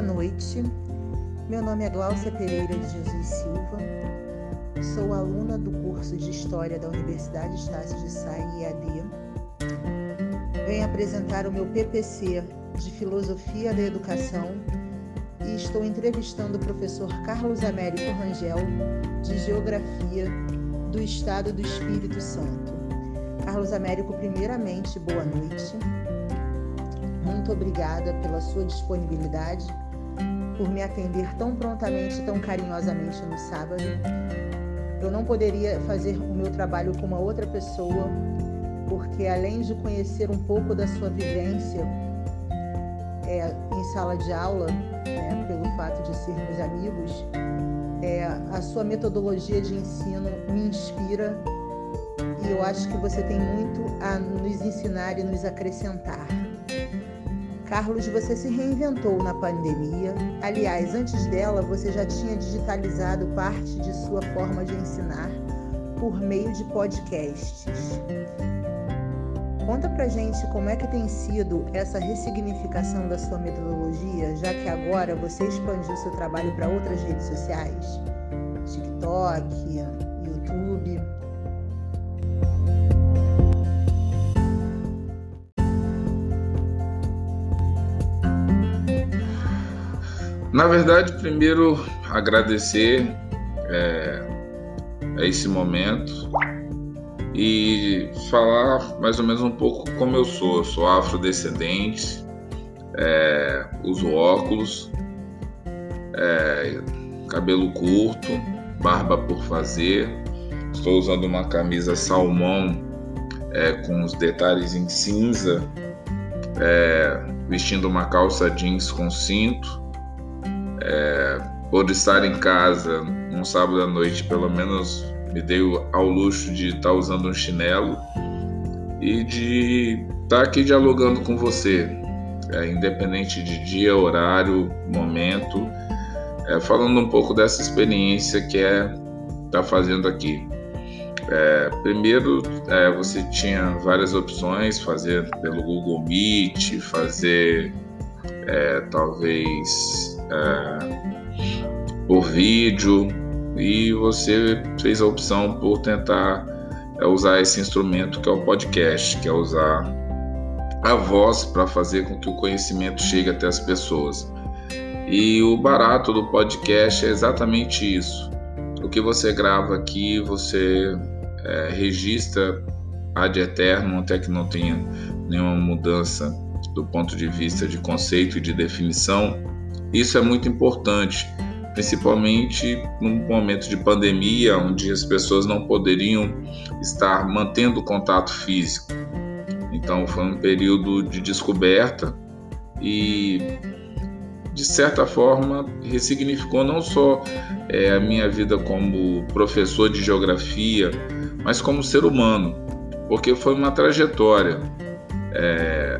Boa noite. Meu nome é Gláucia Pereira de Jesus Silva. Sou aluna do curso de História da Universidade Estácio de Sá EAD. Venho apresentar o meu PPC de Filosofia da Educação e estou entrevistando o professor Carlos Américo Rangel, de Geografia do Estado do Espírito Santo. Carlos Américo, primeiramente, boa noite. Muito obrigada pela sua disponibilidade, por me atender tão prontamente, tão carinhosamente no sábado. Eu não poderia fazer o meu trabalho com uma outra pessoa, porque além de conhecer um pouco da sua vivência é, em sala de aula, né, pelo fato de sermos amigos, é, a sua metodologia de ensino me inspira e eu acho que você tem muito a nos ensinar e nos acrescentar. Carlos, você se reinventou na pandemia. Aliás, antes dela, você já tinha digitalizado parte de sua forma de ensinar por meio de podcasts. Conta pra gente como é que tem sido essa ressignificação da sua metodologia, já que agora você expandiu seu trabalho para outras redes sociais, TikTok, YouTube. Na verdade, primeiro agradecer é, a esse momento e falar mais ou menos um pouco como eu sou. Eu sou afrodescendente, é, uso óculos, é, cabelo curto, barba por fazer. Estou usando uma camisa salmão é, com os detalhes em cinza, é, vestindo uma calça jeans com cinto. É, por estar em casa um sábado à noite, pelo menos me dei ao luxo de estar usando um chinelo e de estar aqui dialogando com você, é, independente de dia, horário, momento, é, falando um pouco dessa experiência que é estar fazendo aqui. É, primeiro, é, você tinha várias opções, fazer pelo Google Meet, fazer é, talvez é, por vídeo, e você fez a opção por tentar é, usar esse instrumento que é o podcast, que é usar a voz para fazer com que o conhecimento chegue até as pessoas. E o barato do podcast é exatamente isso. O que você grava aqui, você é, registra ad eterno, até que não tenha nenhuma mudança do ponto de vista de conceito e de definição. Isso é muito importante principalmente num momento de pandemia, onde as pessoas não poderiam estar mantendo contato físico. Então foi um período de descoberta e de certa forma ressignificou não só é, a minha vida como professor de geografia, mas como ser humano, porque foi uma trajetória. É,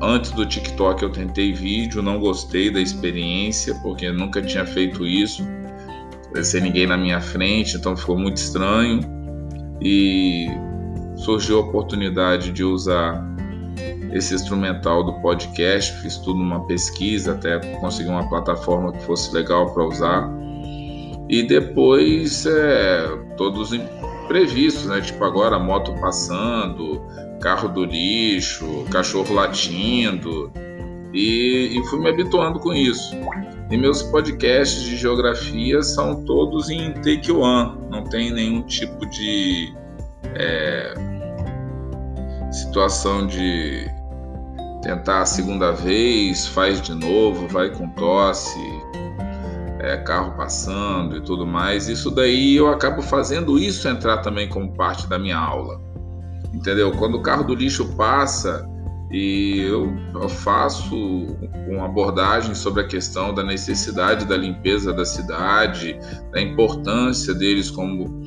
Antes do TikTok eu tentei vídeo, não gostei da experiência, porque nunca tinha feito isso, sem ninguém na minha frente, então ficou muito estranho. E surgiu a oportunidade de usar esse instrumental do podcast, fiz tudo numa pesquisa até conseguir uma plataforma que fosse legal para usar. E depois é, todos imprevistos, né? Tipo agora a moto passando, carro do lixo, cachorro latindo, e, e fui me habituando com isso. E meus podcasts de geografia são todos em take one, não tem nenhum tipo de é, situação de tentar a segunda vez, faz de novo, vai com tosse, é, carro passando e tudo mais. Isso daí eu acabo fazendo isso entrar também como parte da minha aula entendeu? Quando o carro do lixo passa e eu, eu faço uma abordagem sobre a questão da necessidade da limpeza da cidade, da importância deles como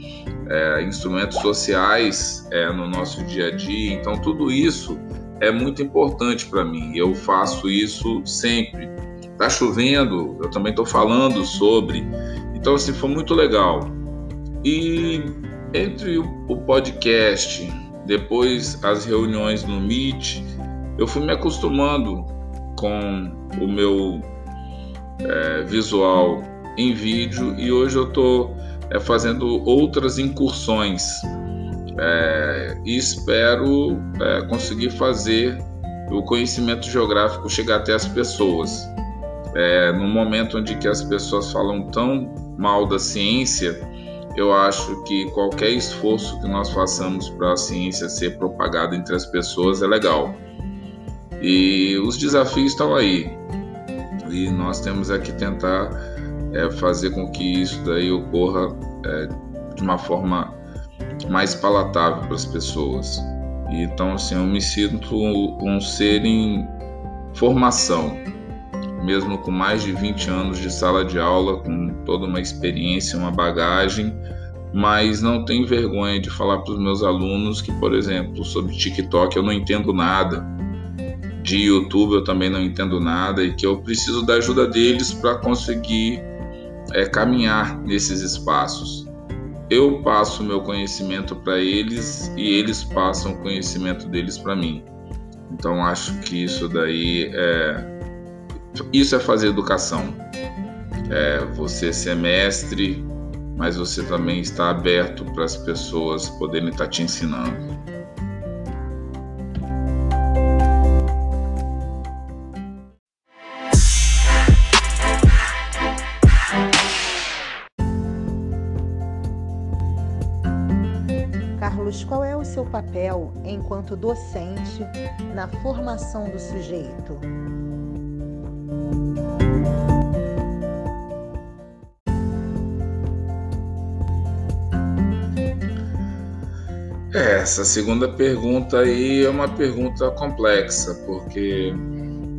é, instrumentos sociais é, no nosso dia a dia. Então, tudo isso é muito importante para mim. Eu faço isso sempre. Tá chovendo, eu também estou falando sobre. Então, assim, foi muito legal. E entre o podcast depois as reuniões no Meet, eu fui me acostumando com o meu é, visual em vídeo e hoje eu estou é, fazendo outras incursões é, e espero é, conseguir fazer o conhecimento geográfico chegar até as pessoas. É, no momento onde que as pessoas falam tão mal da ciência, eu acho que qualquer esforço que nós façamos para a ciência ser propagada entre as pessoas é legal. E os desafios estão aí. E nós temos é que tentar é, fazer com que isso daí ocorra é, de uma forma mais palatável para as pessoas. Então, assim, eu me sinto um ser em formação mesmo com mais de 20 anos de sala de aula, com toda uma experiência, uma bagagem, mas não tenho vergonha de falar para os meus alunos que, por exemplo, sobre TikTok eu não entendo nada, de YouTube eu também não entendo nada e que eu preciso da ajuda deles para conseguir é, caminhar nesses espaços. Eu passo meu conhecimento para eles e eles passam o conhecimento deles para mim. Então acho que isso daí é, isso é fazer educação. É você ser mestre, mas você também está aberto para as pessoas poderem estar te ensinando. Carlos, qual é o seu papel enquanto docente na formação do sujeito? Essa segunda pergunta aí é uma pergunta complexa, porque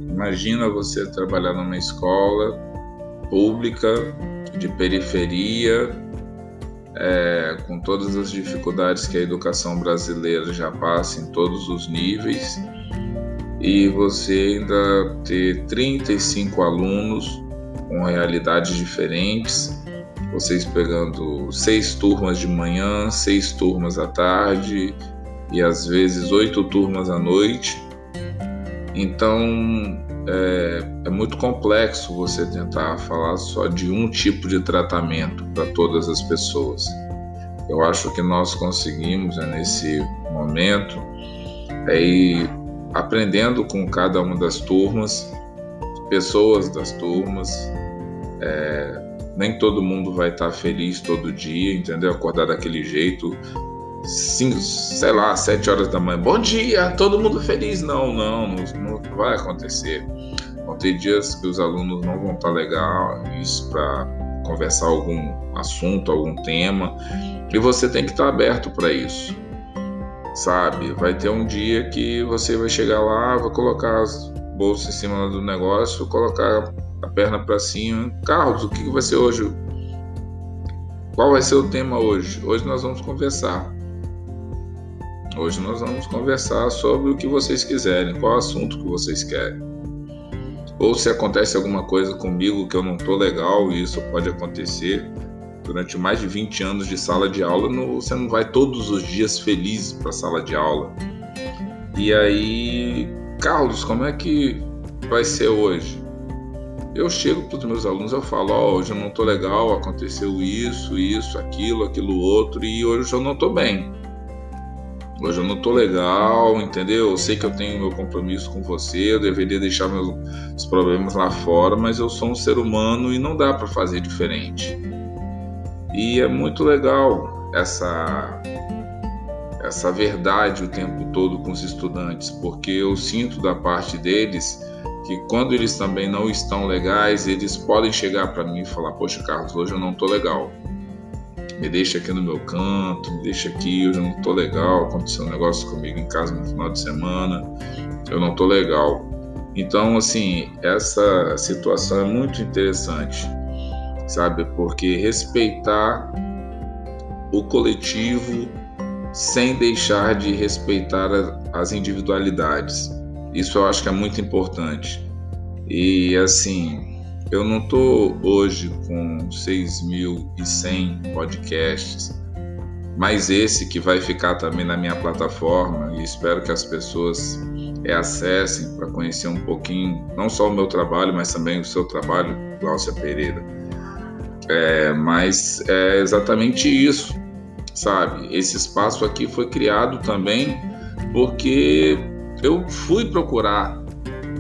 imagina você trabalhar numa escola pública de periferia, é, com todas as dificuldades que a educação brasileira já passa em todos os níveis, e você ainda ter 35 alunos com realidades diferentes vocês pegando seis turmas de manhã, seis turmas à tarde e às vezes oito turmas à noite. Então é, é muito complexo você tentar falar só de um tipo de tratamento para todas as pessoas. Eu acho que nós conseguimos né, nesse momento é ir aprendendo com cada uma das turmas, pessoas das turmas, é, nem todo mundo vai estar feliz todo dia, entendeu? Acordar daquele jeito, cinco, sei lá, sete horas da manhã. Bom dia, todo mundo feliz? Não, não, não, não vai acontecer. Vão ter dias que os alunos não vão estar legal, isso para conversar algum assunto, algum tema, e você tem que estar aberto para isso. Sabe? Vai ter um dia que você vai chegar lá, vai colocar as bolsas em cima do negócio, colocar a perna para cima. Carlos, o que vai ser hoje? Qual vai ser o tema hoje? Hoje nós vamos conversar. Hoje nós vamos conversar sobre o que vocês quiserem, qual assunto que vocês querem. Ou se acontece alguma coisa comigo que eu não tô legal, e isso pode acontecer durante mais de 20 anos de sala de aula, você não vai todos os dias feliz para sala de aula. E aí, Carlos, como é que vai ser hoje? Eu chego para os meus alunos, eu falo, oh, hoje eu não estou legal, aconteceu isso, isso, aquilo, aquilo outro, e hoje eu não estou bem. Hoje eu não estou legal, entendeu? Eu sei que eu tenho meu compromisso com você, eu deveria deixar meus problemas lá fora, mas eu sou um ser humano e não dá para fazer diferente. E é muito legal essa essa verdade o tempo todo com os estudantes, porque eu sinto da parte deles que quando eles também não estão legais, eles podem chegar para mim e falar: Poxa, Carlos, hoje eu não estou legal. Me deixa aqui no meu canto, me deixa aqui, hoje eu não estou legal. Aconteceu um negócio comigo em casa no final de semana, eu não estou legal. Então, assim, essa situação é muito interessante, sabe? Porque respeitar o coletivo sem deixar de respeitar as individualidades. Isso eu acho que é muito importante. E assim, eu não estou hoje com 6.100 podcasts, mas esse que vai ficar também na minha plataforma, e espero que as pessoas é, acessem para conhecer um pouquinho, não só o meu trabalho, mas também o seu trabalho, Glaucia Pereira. É, mas é exatamente isso, sabe? Esse espaço aqui foi criado também porque eu fui procurar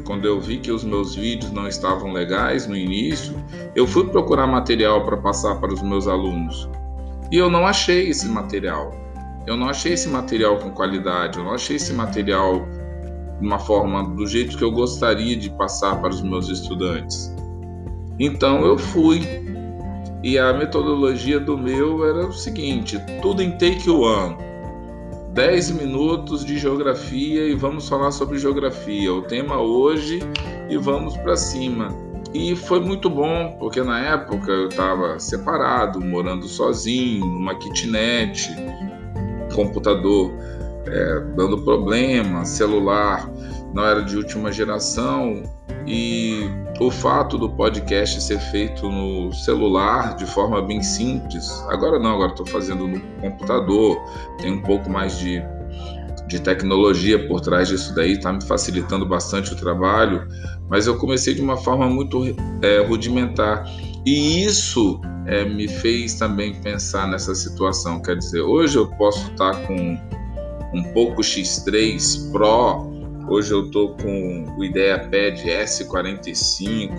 quando eu vi que os meus vídeos não estavam legais no início, eu fui procurar material para passar para os meus alunos. E eu não achei esse material. Eu não achei esse material com qualidade, eu não achei esse material de uma forma do jeito que eu gostaria de passar para os meus estudantes. Então eu fui. E a metodologia do meu era o seguinte: tudo em take one 10 minutos de geografia e vamos falar sobre geografia. O tema hoje e vamos para cima. E foi muito bom, porque na época eu estava separado, morando sozinho, numa kitnet, computador é, dando problema, celular não era de última geração e o fato do podcast ser feito no celular de forma bem simples, agora não, agora estou fazendo no computador, tem um pouco mais de, de tecnologia por trás disso daí, está me facilitando bastante o trabalho, mas eu comecei de uma forma muito é, rudimentar e isso é, me fez também pensar nessa situação. Quer dizer, hoje eu posso estar com um pouco X3 Pro Hoje eu tô com o IdeaPad S45,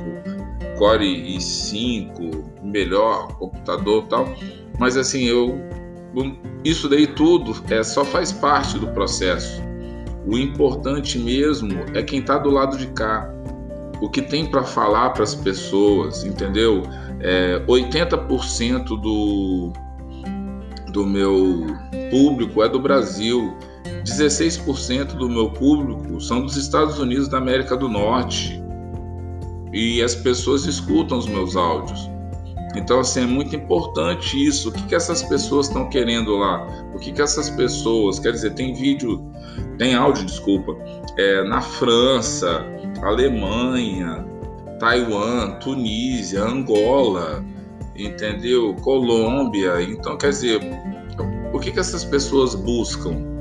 Core i5, melhor computador tal. Mas assim, eu isso daí tudo é só faz parte do processo. O importante mesmo é quem está do lado de cá. O que tem para falar para as pessoas, entendeu? É, 80% do, do meu público é do Brasil. 16% do meu público são dos Estados Unidos da América do Norte e as pessoas escutam os meus áudios. Então, assim, é muito importante isso. O que, que essas pessoas estão querendo lá? O que, que essas pessoas. Quer dizer, tem vídeo, tem áudio, desculpa, é, na França, Alemanha, Taiwan, Tunísia, Angola, entendeu? Colômbia. Então, quer dizer, o que, que essas pessoas buscam?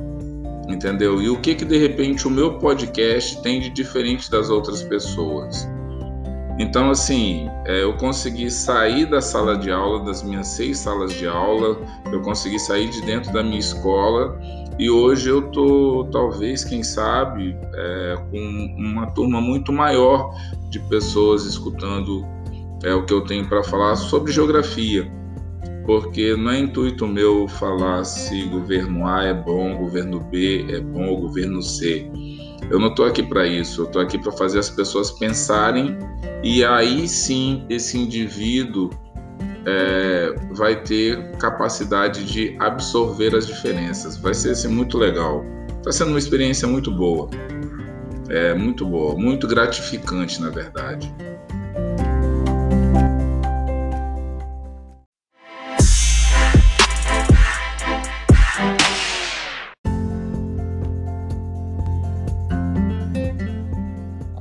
Entendeu? E o que que de repente o meu podcast tem de diferente das outras pessoas? Então, assim, é, eu consegui sair da sala de aula, das minhas seis salas de aula, eu consegui sair de dentro da minha escola e hoje eu tô, talvez, quem sabe, é, com uma turma muito maior de pessoas escutando é, o que eu tenho para falar sobre geografia porque não é intuito meu falar se governo A é bom, governo B é bom governo C. Eu não estou aqui para isso, eu estou aqui para fazer as pessoas pensarem e aí sim esse indivíduo é, vai ter capacidade de absorver as diferenças. Vai ser assim, muito legal. Está sendo uma experiência muito boa. É muito boa, muito gratificante, na verdade.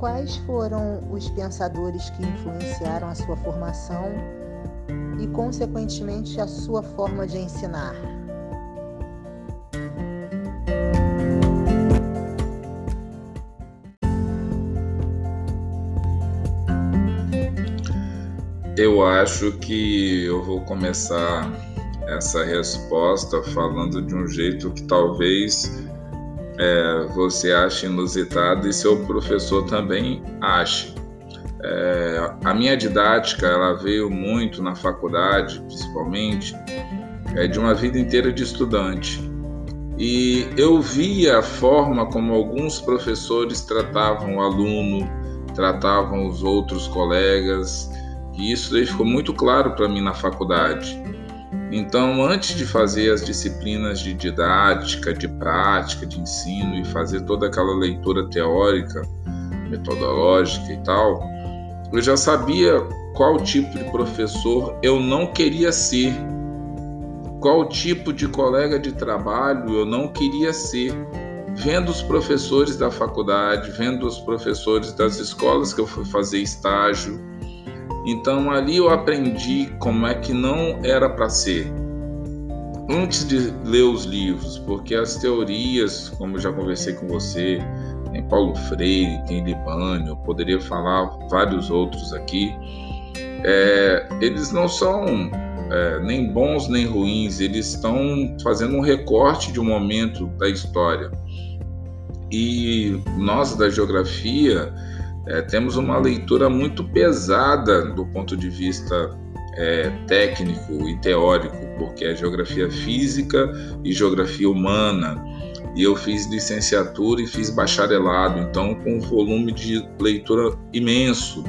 Quais foram os pensadores que influenciaram a sua formação e, consequentemente, a sua forma de ensinar? Eu acho que eu vou começar essa resposta falando de um jeito que talvez é, você acha inusitado e seu professor também ache. É, a minha didática ela veio muito na faculdade, principalmente, é, de uma vida inteira de estudante. E eu via a forma como alguns professores tratavam o aluno, tratavam os outros colegas, e isso ficou muito claro para mim na faculdade. Então, antes de fazer as disciplinas de didática, de prática, de ensino e fazer toda aquela leitura teórica, metodológica e tal, eu já sabia qual tipo de professor eu não queria ser, qual tipo de colega de trabalho eu não queria ser. Vendo os professores da faculdade, vendo os professores das escolas que eu fui fazer estágio, então ali eu aprendi como é que não era para ser. Antes de ler os livros, porque as teorias, como eu já conversei com você, tem Paulo Freire, tem Libânio, eu poderia falar vários outros aqui. É, eles não são é, nem bons nem ruins, eles estão fazendo um recorte de um momento da história. E nós da geografia é, temos uma leitura muito pesada do ponto de vista é, técnico e teórico, porque é geografia física e geografia humana. E eu fiz licenciatura e fiz bacharelado, então com um volume de leitura imenso,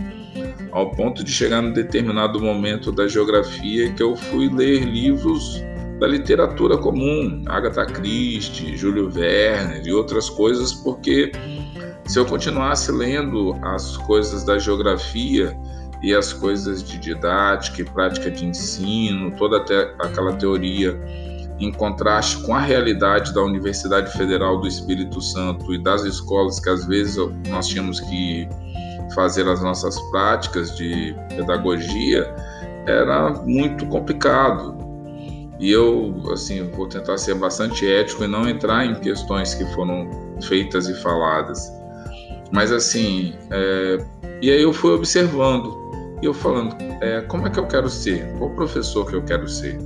ao ponto de chegar num determinado momento da geografia que eu fui ler livros da literatura comum, Agatha Christie, Júlio Verne e outras coisas, porque se eu continuasse lendo as coisas da geografia e as coisas de didática e prática de ensino, toda aquela teoria em contraste com a realidade da Universidade Federal do Espírito Santo e das escolas que às vezes nós tínhamos que fazer as nossas práticas de pedagogia, era muito complicado. E eu, assim, vou tentar ser bastante ético e não entrar em questões que foram feitas e faladas. Mas, assim, é... e aí eu fui observando e eu falando, é, como é que eu quero ser? Qual professor que eu quero ser?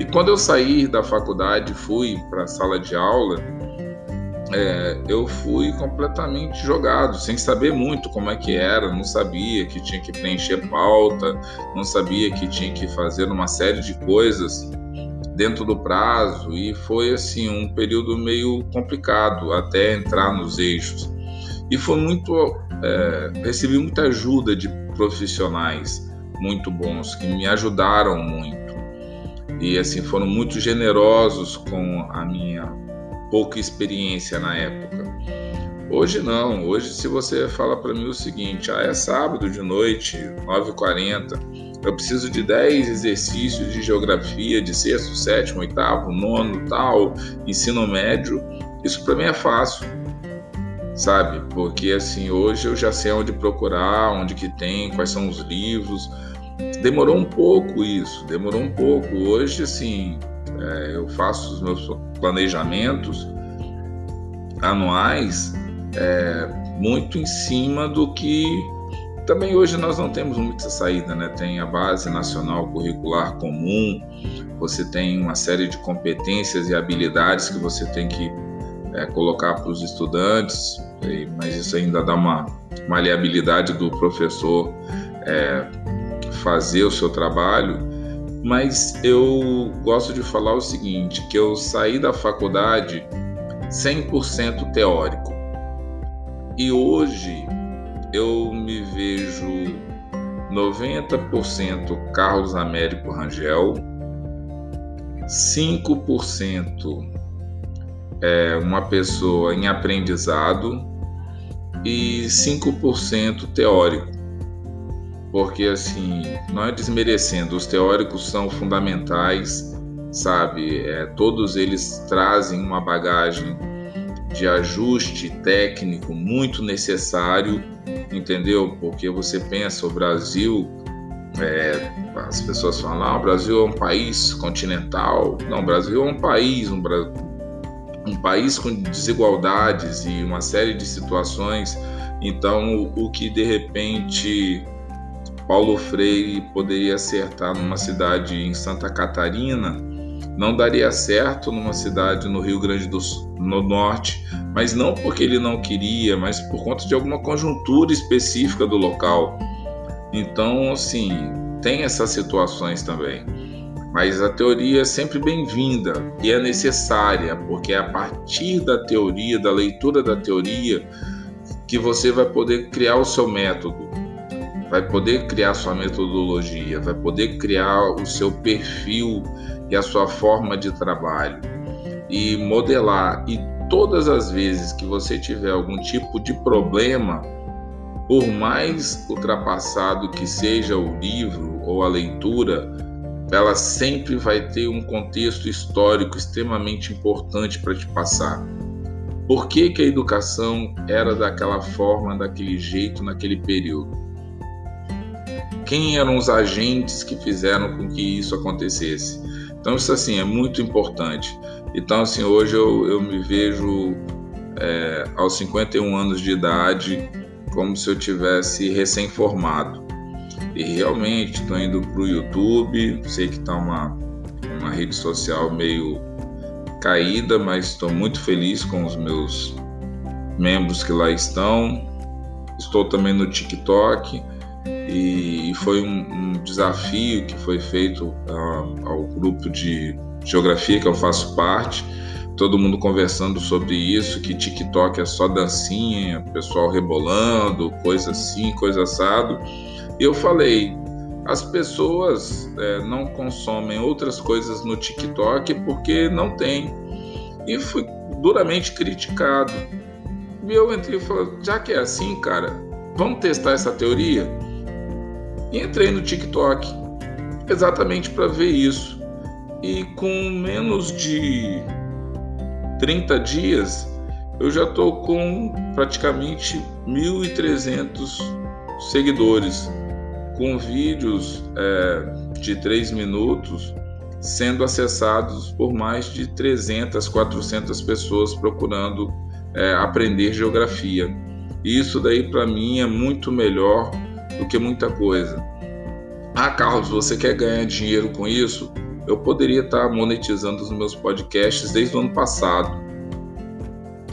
E quando eu saí da faculdade, fui para a sala de aula, é, eu fui completamente jogado, sem saber muito como é que era, não sabia que tinha que preencher pauta, não sabia que tinha que fazer uma série de coisas dentro do prazo e foi assim um período meio complicado até entrar nos eixos e foi muito é, recebi muita ajuda de profissionais muito bons que me ajudaram muito. E assim foram muito generosos com a minha pouca experiência na época. Hoje não. Hoje se você fala para mim o seguinte ah é sábado de noite 9h40 eu preciso de 10 exercícios de geografia de sexto, sétimo, oitavo, nono, tal, ensino médio. Isso para mim é fácil, sabe? Porque assim, hoje eu já sei onde procurar, onde que tem, quais são os livros. Demorou um pouco isso, demorou um pouco. Hoje, assim, é, eu faço os meus planejamentos anuais é, muito em cima do que também hoje nós não temos muita saída, né? Tem a base nacional curricular comum, você tem uma série de competências e habilidades que você tem que é, colocar para os estudantes, mas isso ainda dá uma maleabilidade do professor é, fazer o seu trabalho. Mas eu gosto de falar o seguinte, que eu saí da faculdade 100% teórico. E hoje eu me vejo 90% Carlos Américo Rangel, 5% é uma pessoa em aprendizado e 5% teórico. Porque assim, não é desmerecendo, os teóricos são fundamentais, sabe? É, todos eles trazem uma bagagem de ajuste técnico muito necessário entendeu? Porque você pensa o Brasil, é, as pessoas falam, ah, o Brasil é um país continental. Não, o Brasil é um país, um, um país com desigualdades e uma série de situações. Então, o, que de repente Paulo Freire poderia acertar numa cidade em Santa Catarina, não daria certo numa cidade no Rio Grande do no norte, mas não porque ele não queria, mas por conta de alguma conjuntura específica do local. Então, assim, tem essas situações também. Mas a teoria é sempre bem-vinda e é necessária, porque é a partir da teoria, da leitura da teoria, que você vai poder criar o seu método, vai poder criar sua metodologia, vai poder criar o seu perfil e a sua forma de trabalho e modelar. E todas as vezes que você tiver algum tipo de problema, por mais ultrapassado que seja o livro ou a leitura, ela sempre vai ter um contexto histórico extremamente importante para te passar. Por que, que a educação era daquela forma, daquele jeito, naquele período? Quem eram os agentes que fizeram com que isso acontecesse? Então, isso assim é muito importante. Então, assim, hoje eu, eu me vejo é, aos 51 anos de idade como se eu tivesse recém-formado. E realmente estou indo para o YouTube, sei que está uma, uma rede social meio caída, mas estou muito feliz com os meus membros que lá estão. Estou também no TikTok e foi um, um desafio que foi feito uh, ao grupo de geografia que eu faço parte. Todo mundo conversando sobre isso, que TikTok é só dancinha, pessoal rebolando, coisa assim, coisa assado. Eu falei, as pessoas é, não consomem outras coisas no TikTok porque não tem. E fui duramente criticado. E eu entrei e falei, já que é assim, cara, vamos testar essa teoria? E entrei no TikTok exatamente para ver isso. E com menos de 30 dias, eu já estou com praticamente 1.300 seguidores, com vídeos é, de 3 minutos sendo acessados por mais de 300, 400 pessoas procurando é, aprender geografia. E isso daí para mim é muito melhor do que muita coisa. Ah, Carlos, você quer ganhar dinheiro com isso? Eu poderia estar monetizando os meus podcasts desde o ano passado.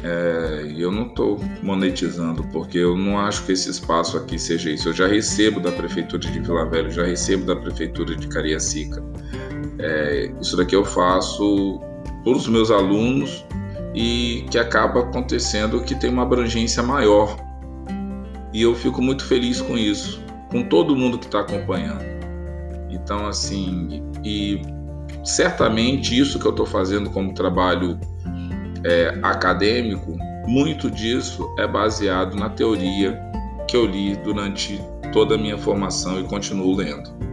É, eu não estou monetizando porque eu não acho que esse espaço aqui seja isso. Eu já recebo da prefeitura de Vila Velha, já recebo da prefeitura de Cariacica. É, isso daqui eu faço por os meus alunos e que acaba acontecendo que tem uma abrangência maior e eu fico muito feliz com isso, com todo mundo que está acompanhando. Então, assim, e certamente isso que eu estou fazendo como trabalho é, acadêmico, muito disso é baseado na teoria que eu li durante toda a minha formação e continuo lendo.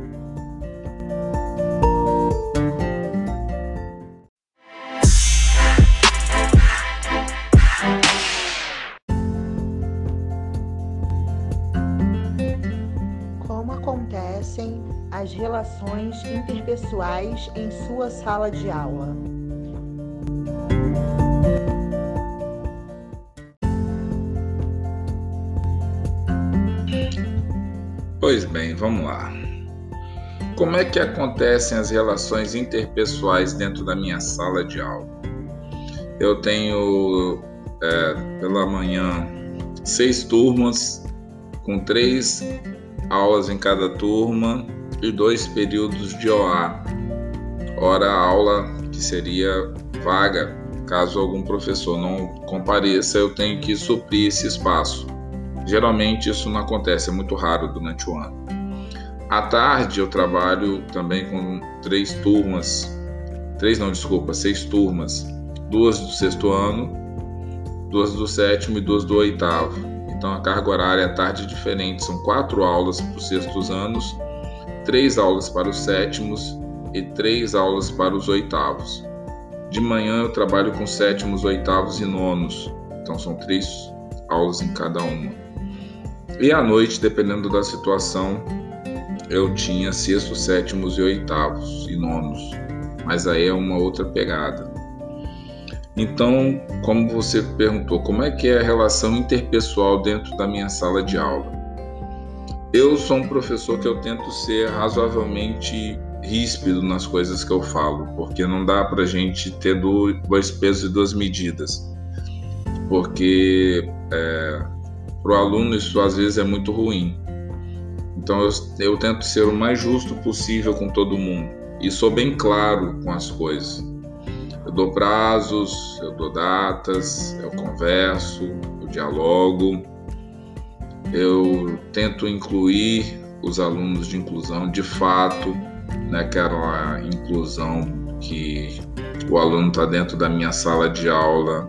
as relações interpessoais em sua sala de aula. Pois bem, vamos lá. Como é que acontecem as relações interpessoais dentro da minha sala de aula? Eu tenho é, pela manhã seis turmas com três aulas em cada turma e dois períodos de OA, hora aula que seria vaga, caso algum professor não compareça, eu tenho que suprir esse espaço. Geralmente isso não acontece, é muito raro durante o ano. À tarde eu trabalho também com três turmas, três não, desculpa, seis turmas, duas do sexto ano, duas do sétimo e duas do oitavo. Então a carga horária à tarde é diferente, são quatro aulas para os sextos anos três aulas para os sétimos e três aulas para os oitavos. De manhã eu trabalho com sétimos, oitavos e nonos, então são três aulas em cada uma. E à noite, dependendo da situação, eu tinha sextos, sétimos e oitavos e nonos, mas aí é uma outra pegada. Então, como você perguntou, como é que é a relação interpessoal dentro da minha sala de aula? Eu sou um professor que eu tento ser razoavelmente ríspido nas coisas que eu falo, porque não dá para gente ter dois pesos e duas medidas, porque é, para o aluno isso às vezes é muito ruim. Então eu, eu tento ser o mais justo possível com todo mundo e sou bem claro com as coisas. Eu dou prazos, eu dou datas, eu converso, eu dialogo eu tento incluir os alunos de inclusão de fato, naquela né, inclusão que o aluno está dentro da minha sala de aula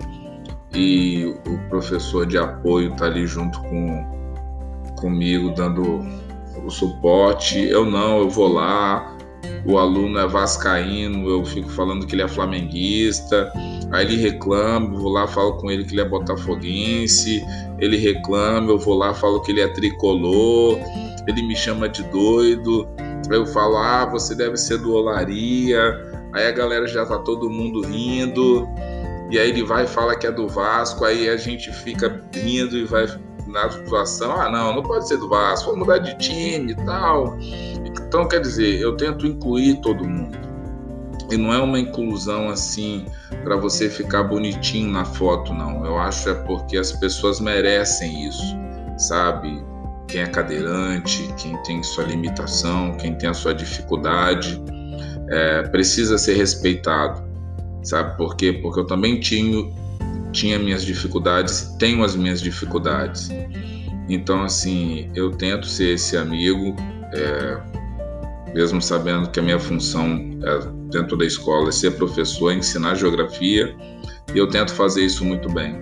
e o professor de apoio está ali junto com comigo dando o suporte. Eu não, eu vou lá, o aluno é vascaíno, eu fico falando que ele é flamenguista, aí ele reclama, vou lá, falo com ele que ele é botafoguense, ele reclama, eu vou lá, falo que ele é tricolor, ele me chama de doido, eu falo, ah, você deve ser do Olaria, aí a galera já tá todo mundo rindo, e aí ele vai e fala que é do Vasco, aí a gente fica rindo e vai na situação, ah não, não pode ser do Vasco, vou mudar de time e tal. Então, quer dizer, eu tento incluir todo mundo. E não é uma inclusão assim para você ficar bonitinho na foto, não. Eu acho é porque as pessoas merecem isso, sabe? Quem é cadeirante, quem tem sua limitação, quem tem a sua dificuldade, é, precisa ser respeitado, sabe por quê? Porque eu também tinha, tinha minhas dificuldades, tenho as minhas dificuldades. Então, assim, eu tento ser esse amigo, é, mesmo sabendo que a minha função é, dentro da escola é ser professor, ensinar geografia, e eu tento fazer isso muito bem.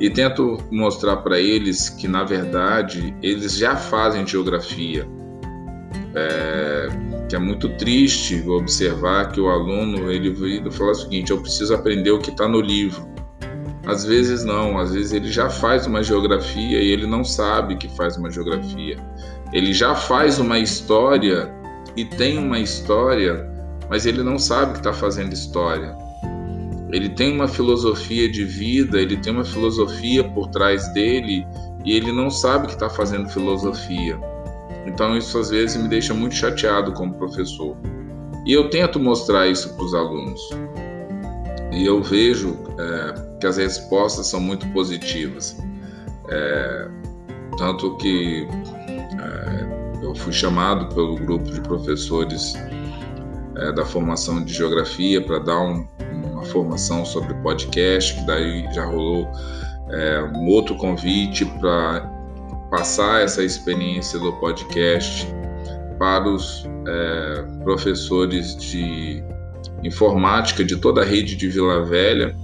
E tento mostrar para eles que, na verdade, eles já fazem geografia. É, que é muito triste observar que o aluno ele fala o seguinte: eu preciso aprender o que está no livro. Às vezes não, às vezes ele já faz uma geografia e ele não sabe que faz uma geografia. Ele já faz uma história e tem uma história, mas ele não sabe que está fazendo história. Ele tem uma filosofia de vida, ele tem uma filosofia por trás dele e ele não sabe que está fazendo filosofia. Então isso às vezes me deixa muito chateado como professor. E eu tento mostrar isso para os alunos. E eu vejo é, que as respostas são muito positivas. É, tanto que é, eu fui chamado pelo grupo de professores é, da formação de geografia para dar um, uma formação sobre podcast, que daí já rolou é, um outro convite para passar essa experiência do podcast para os é, professores de informática de toda a rede de Vila Velha,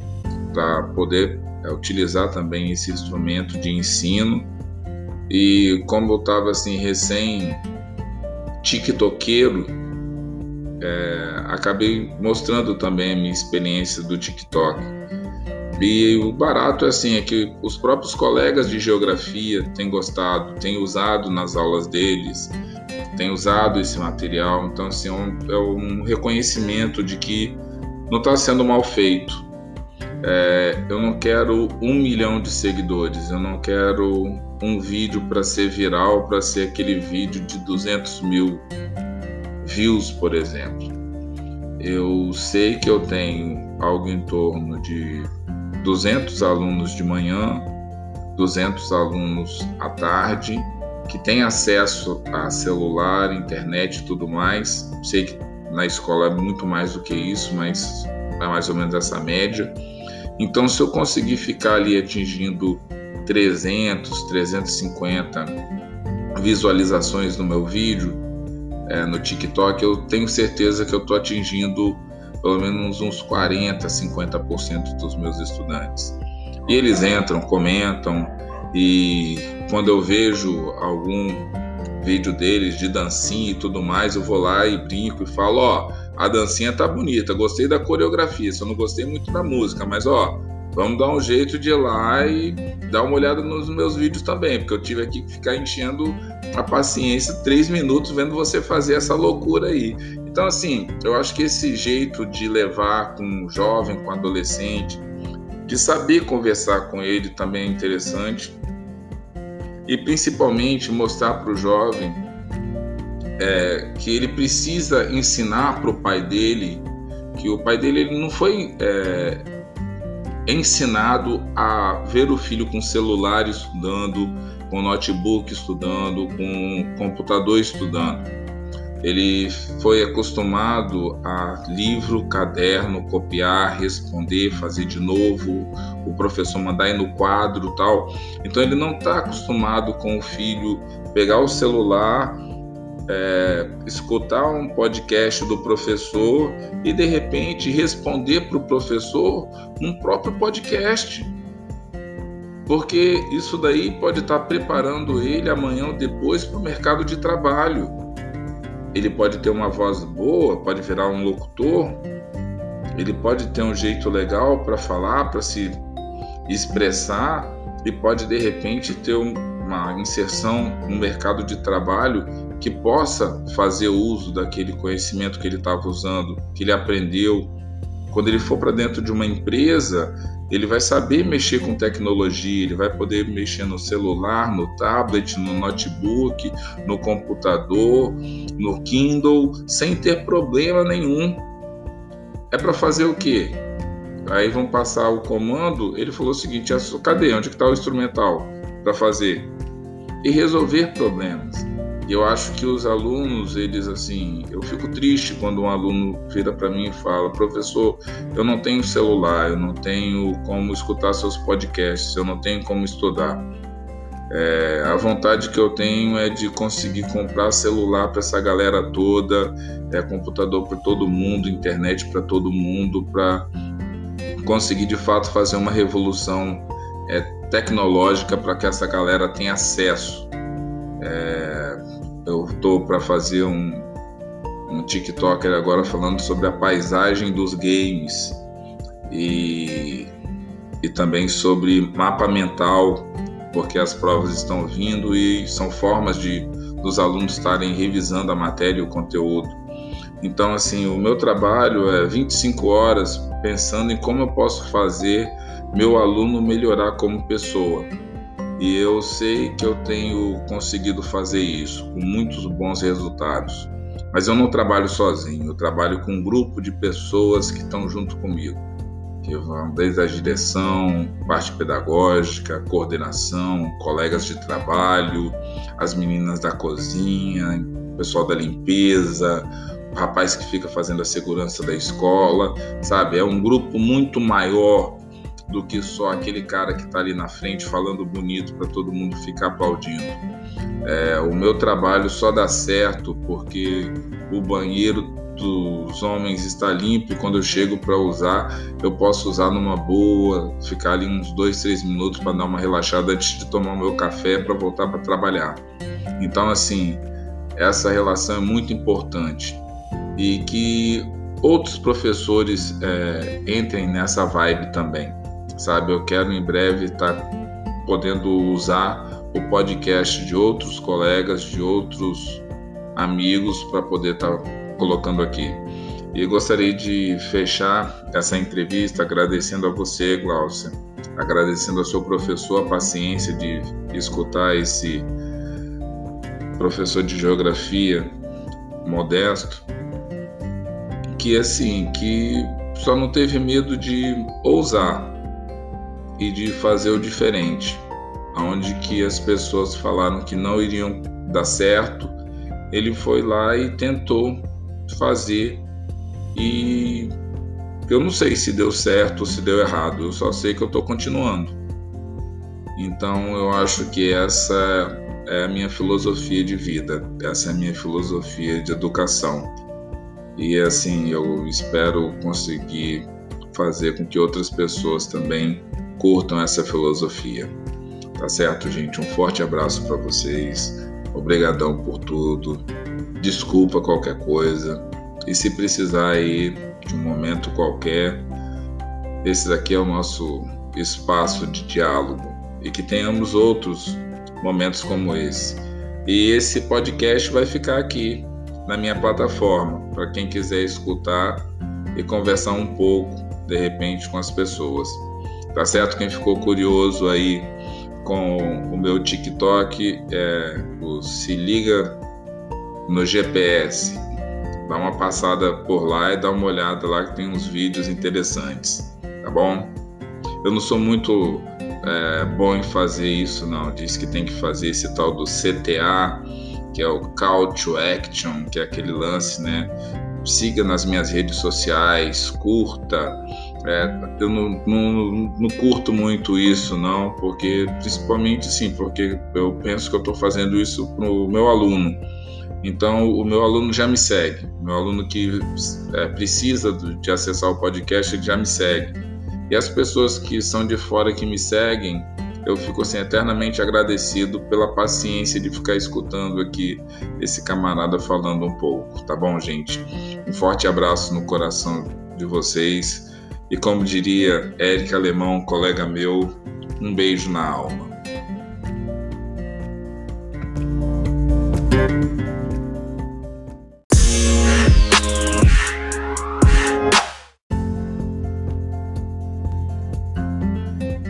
para poder é, utilizar também esse instrumento de ensino. E como eu estava assim recém tiktokeiro, é, acabei mostrando também a minha experiência do TikTok. E o barato é assim, é que os próprios colegas de geografia têm gostado, têm usado nas aulas deles, têm usado esse material. Então, assim, é um, é um reconhecimento de que não está sendo mal feito. É, eu não quero um milhão de seguidores, eu não quero um vídeo para ser viral, para ser aquele vídeo de 200 mil views, por exemplo. Eu sei que eu tenho algo em torno de 200 alunos de manhã, 200 alunos à tarde, que têm acesso a celular, internet e tudo mais. Sei que na escola é muito mais do que isso, mas é mais ou menos essa média. Então, se eu conseguir ficar ali atingindo 300, 350 visualizações no meu vídeo, é, no TikTok, eu tenho certeza que eu estou atingindo pelo menos uns 40, 50% dos meus estudantes. E eles entram, comentam, e quando eu vejo algum vídeo deles de dancinha e tudo mais, eu vou lá e brinco e falo: Ó, a dancinha tá bonita, gostei da coreografia, só não gostei muito da música, mas ó, vamos dar um jeito de ir lá e dar uma olhada nos meus vídeos também, porque eu tive aqui que ficar enchendo a paciência três minutos vendo você fazer essa loucura aí. Então, assim, eu acho que esse jeito de levar com o jovem, com o adolescente, de saber conversar com ele também é interessante. E principalmente mostrar para o jovem é, que ele precisa ensinar para o pai dele que o pai dele ele não foi é, ensinado a ver o filho com celular estudando, com notebook estudando, com computador estudando ele foi acostumado a livro, caderno, copiar, responder, fazer de novo, o professor mandar ir no quadro tal. Então ele não está acostumado com o filho pegar o celular, é, escutar um podcast do professor e de repente responder para o professor num próprio podcast. Porque isso daí pode estar tá preparando ele amanhã ou depois para o mercado de trabalho ele pode ter uma voz boa, pode virar um locutor, ele pode ter um jeito legal para falar, para se expressar e pode de repente ter uma inserção no mercado de trabalho que possa fazer uso daquele conhecimento que ele estava usando, que ele aprendeu Quando ele for para dentro de uma empresa, ele vai saber mexer com tecnologia, ele vai poder mexer no celular, no tablet, no notebook, no computador, no Kindle, sem ter problema nenhum. É para fazer o quê? Aí vão passar o comando. Ele falou o seguinte: cadê? Onde está o instrumental para fazer? E resolver problemas. E eu acho que os alunos, eles assim, eu fico triste quando um aluno vira para mim e fala: professor, eu não tenho celular, eu não tenho como escutar seus podcasts, eu não tenho como estudar. É, a vontade que eu tenho é de conseguir comprar celular para essa galera toda, é, computador para todo mundo, internet para todo mundo, para conseguir de fato fazer uma revolução é, tecnológica para que essa galera tenha acesso. É, eu estou para fazer um, um TikToker agora falando sobre a paisagem dos games e, e também sobre mapa mental, porque as provas estão vindo e são formas de dos alunos estarem revisando a matéria e o conteúdo. Então, assim, o meu trabalho é 25 horas pensando em como eu posso fazer meu aluno melhorar como pessoa. E eu sei que eu tenho conseguido fazer isso com muitos bons resultados. Mas eu não trabalho sozinho, eu trabalho com um grupo de pessoas que estão junto comigo, que vão desde a direção, parte pedagógica, coordenação, colegas de trabalho, as meninas da cozinha, o pessoal da limpeza, o rapaz que fica fazendo a segurança da escola, sabe? É um grupo muito maior do que só aquele cara que está ali na frente falando bonito para todo mundo ficar aplaudindo. É, o meu trabalho só dá certo porque o banheiro dos homens está limpo e quando eu chego para usar, eu posso usar numa boa, ficar ali uns dois, três minutos para dar uma relaxada antes de tomar o meu café para voltar para trabalhar. Então, assim, essa relação é muito importante e que outros professores é, entrem nessa vibe também sabe? Eu quero em breve estar tá podendo usar o podcast de outros colegas, de outros amigos para poder estar tá colocando aqui. E gostaria de fechar essa entrevista agradecendo a você, Glaucia, agradecendo ao seu professor a paciência de escutar esse professor de geografia modesto, que assim, que só não teve medo de ousar, e de fazer o diferente. Onde que as pessoas falaram que não iriam dar certo, ele foi lá e tentou fazer e eu não sei se deu certo ou se deu errado, eu só sei que eu estou continuando. Então eu acho que essa é a minha filosofia de vida, essa é a minha filosofia de educação. E assim, eu espero conseguir fazer com que outras pessoas também curtam essa filosofia. Tá certo, gente? Um forte abraço para vocês. Obrigadão por tudo. Desculpa qualquer coisa. E se precisar aí de um momento qualquer, esse daqui é o nosso espaço de diálogo e que tenhamos outros momentos como esse. E esse podcast vai ficar aqui na minha plataforma para quem quiser escutar e conversar um pouco, de repente, com as pessoas. Tá certo? Quem ficou curioso aí com o meu TikTok, é, o Se Liga no GPS. Dá uma passada por lá e dá uma olhada lá que tem uns vídeos interessantes, tá bom? Eu não sou muito é, bom em fazer isso, não. Diz que tem que fazer esse tal do CTA, que é o Call to Action, que é aquele lance, né? Siga nas minhas redes sociais, curta, é, eu não, não, não, curto muito isso, não, porque principalmente sim, porque eu penso que eu estou fazendo isso para o meu aluno. Então, o meu aluno já me segue. Meu aluno que é, precisa de acessar o podcast, ele já me segue. E as pessoas que são de fora que me seguem, eu fico assim, eternamente agradecido pela paciência de ficar escutando aqui esse camarada falando um pouco, tá bom, gente? Um forte abraço no coração de vocês e como diria Eric Alemão, colega meu, um beijo na alma.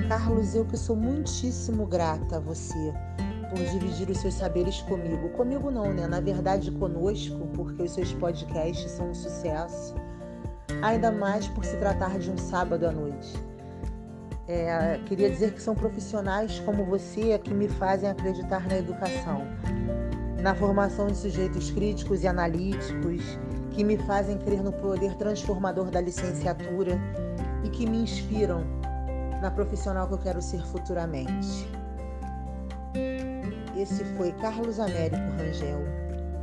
Carlos, eu que sou muitíssimo grata a você por dividir os seus saberes comigo. Comigo não, né? Na verdade, conosco, porque os seus podcasts são um sucesso Ainda mais por se tratar de um sábado à noite. É, queria dizer que são profissionais como você que me fazem acreditar na educação, na formação de sujeitos críticos e analíticos, que me fazem crer no poder transformador da licenciatura e que me inspiram na profissional que eu quero ser futuramente. Esse foi Carlos Américo Rangel,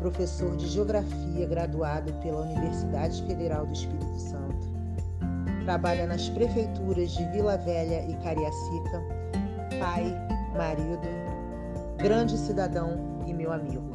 professor de Geografia graduado pela Universidade Federal do Espírito Santo. Trabalha nas prefeituras de Vila Velha e Cariacica, pai, marido, grande cidadão e meu amigo.